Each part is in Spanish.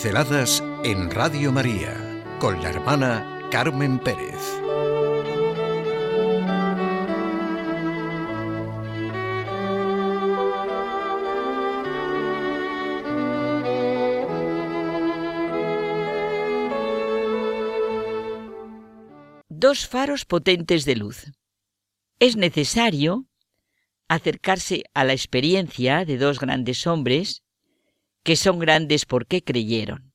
Pinceladas en Radio María con la hermana Carmen Pérez. Dos faros potentes de luz. Es necesario acercarse a la experiencia de dos grandes hombres que son grandes porque creyeron.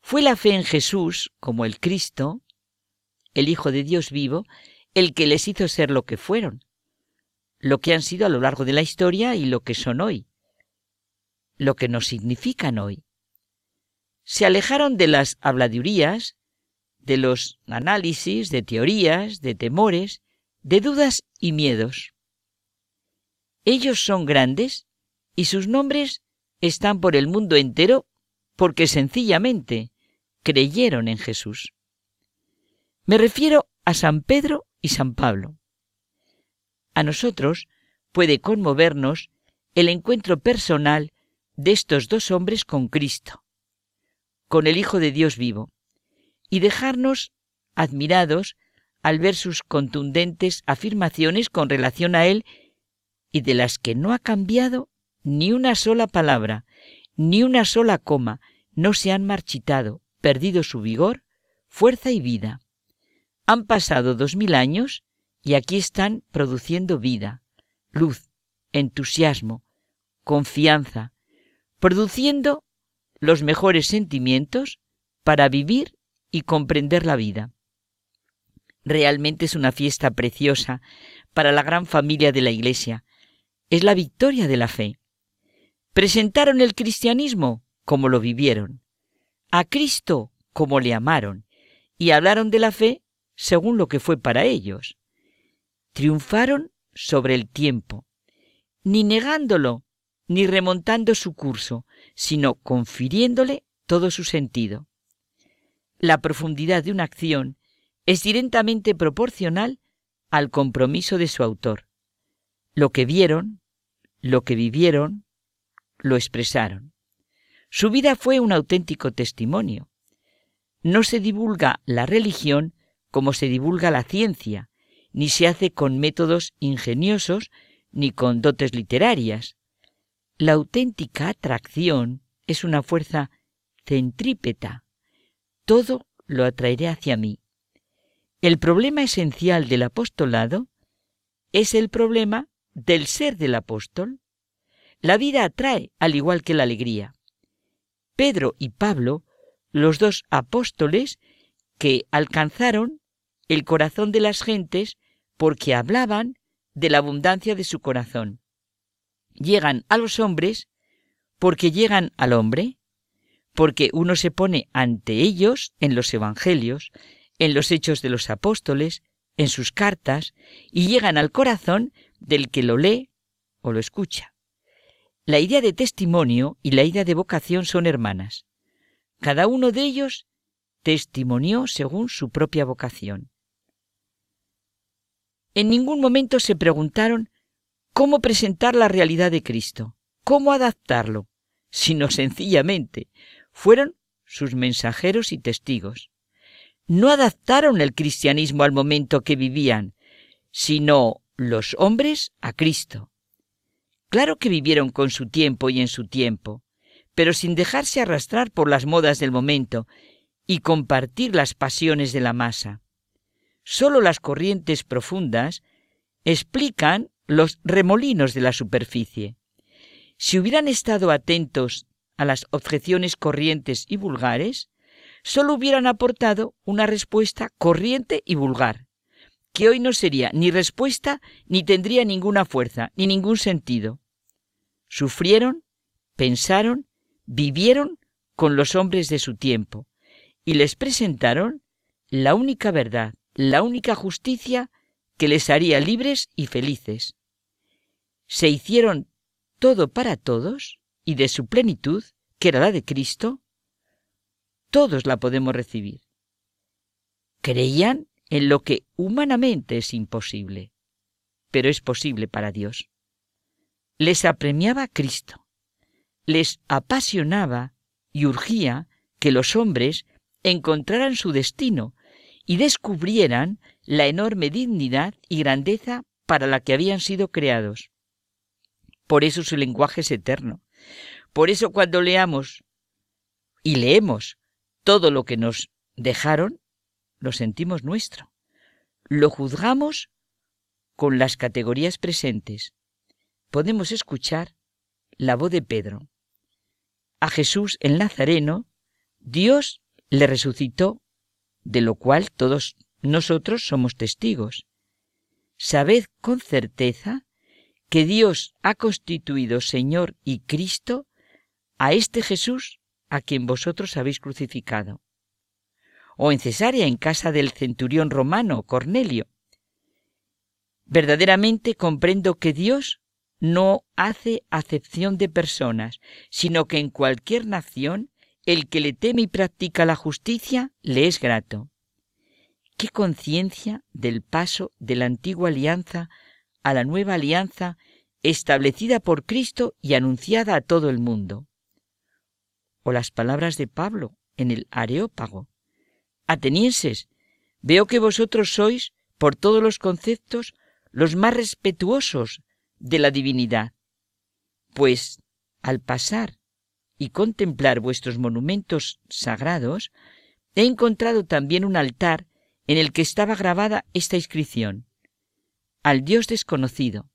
Fue la fe en Jesús, como el Cristo, el Hijo de Dios vivo, el que les hizo ser lo que fueron, lo que han sido a lo largo de la historia y lo que son hoy, lo que nos significan hoy. Se alejaron de las habladurías, de los análisis, de teorías, de temores, de dudas y miedos. Ellos son grandes y sus nombres están por el mundo entero porque sencillamente creyeron en Jesús. Me refiero a San Pedro y San Pablo. A nosotros puede conmovernos el encuentro personal de estos dos hombres con Cristo, con el Hijo de Dios vivo, y dejarnos admirados al ver sus contundentes afirmaciones con relación a Él y de las que no ha cambiado ni una sola palabra, ni una sola coma, no se han marchitado, perdido su vigor, fuerza y vida. Han pasado dos mil años y aquí están produciendo vida, luz, entusiasmo, confianza, produciendo los mejores sentimientos para vivir y comprender la vida. Realmente es una fiesta preciosa para la gran familia de la Iglesia. Es la victoria de la fe. Presentaron el cristianismo como lo vivieron, a Cristo como le amaron, y hablaron de la fe según lo que fue para ellos. Triunfaron sobre el tiempo, ni negándolo, ni remontando su curso, sino confiriéndole todo su sentido. La profundidad de una acción es directamente proporcional al compromiso de su autor. Lo que vieron, lo que vivieron, lo expresaron. Su vida fue un auténtico testimonio. No se divulga la religión como se divulga la ciencia, ni se hace con métodos ingeniosos ni con dotes literarias. La auténtica atracción es una fuerza centrípeta. Todo lo atraeré hacia mí. El problema esencial del apostolado es el problema del ser del apóstol. La vida atrae al igual que la alegría. Pedro y Pablo, los dos apóstoles que alcanzaron el corazón de las gentes porque hablaban de la abundancia de su corazón. Llegan a los hombres porque llegan al hombre, porque uno se pone ante ellos en los evangelios, en los hechos de los apóstoles, en sus cartas, y llegan al corazón del que lo lee o lo escucha. La idea de testimonio y la idea de vocación son hermanas. Cada uno de ellos testimonió según su propia vocación. En ningún momento se preguntaron cómo presentar la realidad de Cristo, cómo adaptarlo, sino sencillamente fueron sus mensajeros y testigos. No adaptaron el cristianismo al momento que vivían, sino los hombres a Cristo. Claro que vivieron con su tiempo y en su tiempo, pero sin dejarse arrastrar por las modas del momento y compartir las pasiones de la masa. Solo las corrientes profundas explican los remolinos de la superficie. Si hubieran estado atentos a las objeciones corrientes y vulgares, solo hubieran aportado una respuesta corriente y vulgar, que hoy no sería ni respuesta ni tendría ninguna fuerza, ni ningún sentido sufrieron, pensaron, vivieron con los hombres de su tiempo y les presentaron la única verdad, la única justicia que les haría libres y felices. Se hicieron todo para todos y de su plenitud, que era la de Cristo, todos la podemos recibir. Creían en lo que humanamente es imposible, pero es posible para Dios les apremiaba Cristo, les apasionaba y urgía que los hombres encontraran su destino y descubrieran la enorme dignidad y grandeza para la que habían sido creados. Por eso su lenguaje es eterno. Por eso cuando leamos y leemos todo lo que nos dejaron, lo sentimos nuestro. Lo juzgamos con las categorías presentes. Podemos escuchar la voz de Pedro. A Jesús el Nazareno, Dios le resucitó, de lo cual todos nosotros somos testigos. Sabed con certeza que Dios ha constituido Señor y Cristo a este Jesús a quien vosotros habéis crucificado. O en Cesarea, en casa del centurión romano Cornelio. Verdaderamente comprendo que Dios no hace acepción de personas, sino que en cualquier nación el que le teme y practica la justicia le es grato. Qué conciencia del paso de la antigua alianza a la nueva alianza establecida por Cristo y anunciada a todo el mundo. O las palabras de Pablo en el Areópago. Atenienses, veo que vosotros sois, por todos los conceptos, los más respetuosos de la divinidad. Pues, al pasar y contemplar vuestros monumentos sagrados, he encontrado también un altar en el que estaba grabada esta inscripción. Al Dios desconocido.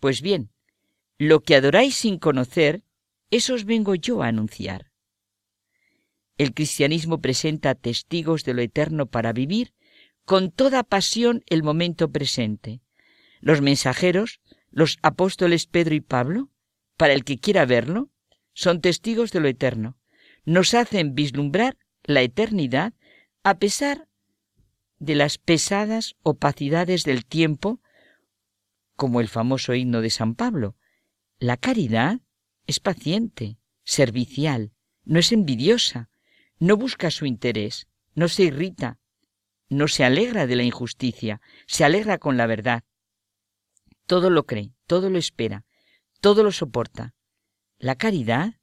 Pues bien, lo que adoráis sin conocer, eso os vengo yo a anunciar. El cristianismo presenta testigos de lo eterno para vivir con toda pasión el momento presente. Los mensajeros, los apóstoles Pedro y Pablo, para el que quiera verlo, son testigos de lo eterno. Nos hacen vislumbrar la eternidad a pesar de las pesadas opacidades del tiempo, como el famoso himno de San Pablo. La caridad es paciente, servicial, no es envidiosa, no busca su interés, no se irrita, no se alegra de la injusticia, se alegra con la verdad. Todo lo cree, todo lo espera, todo lo soporta. La caridad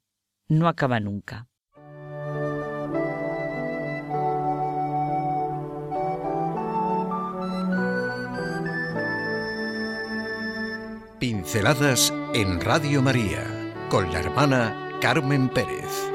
no acaba nunca. Pinceladas en Radio María con la hermana Carmen Pérez.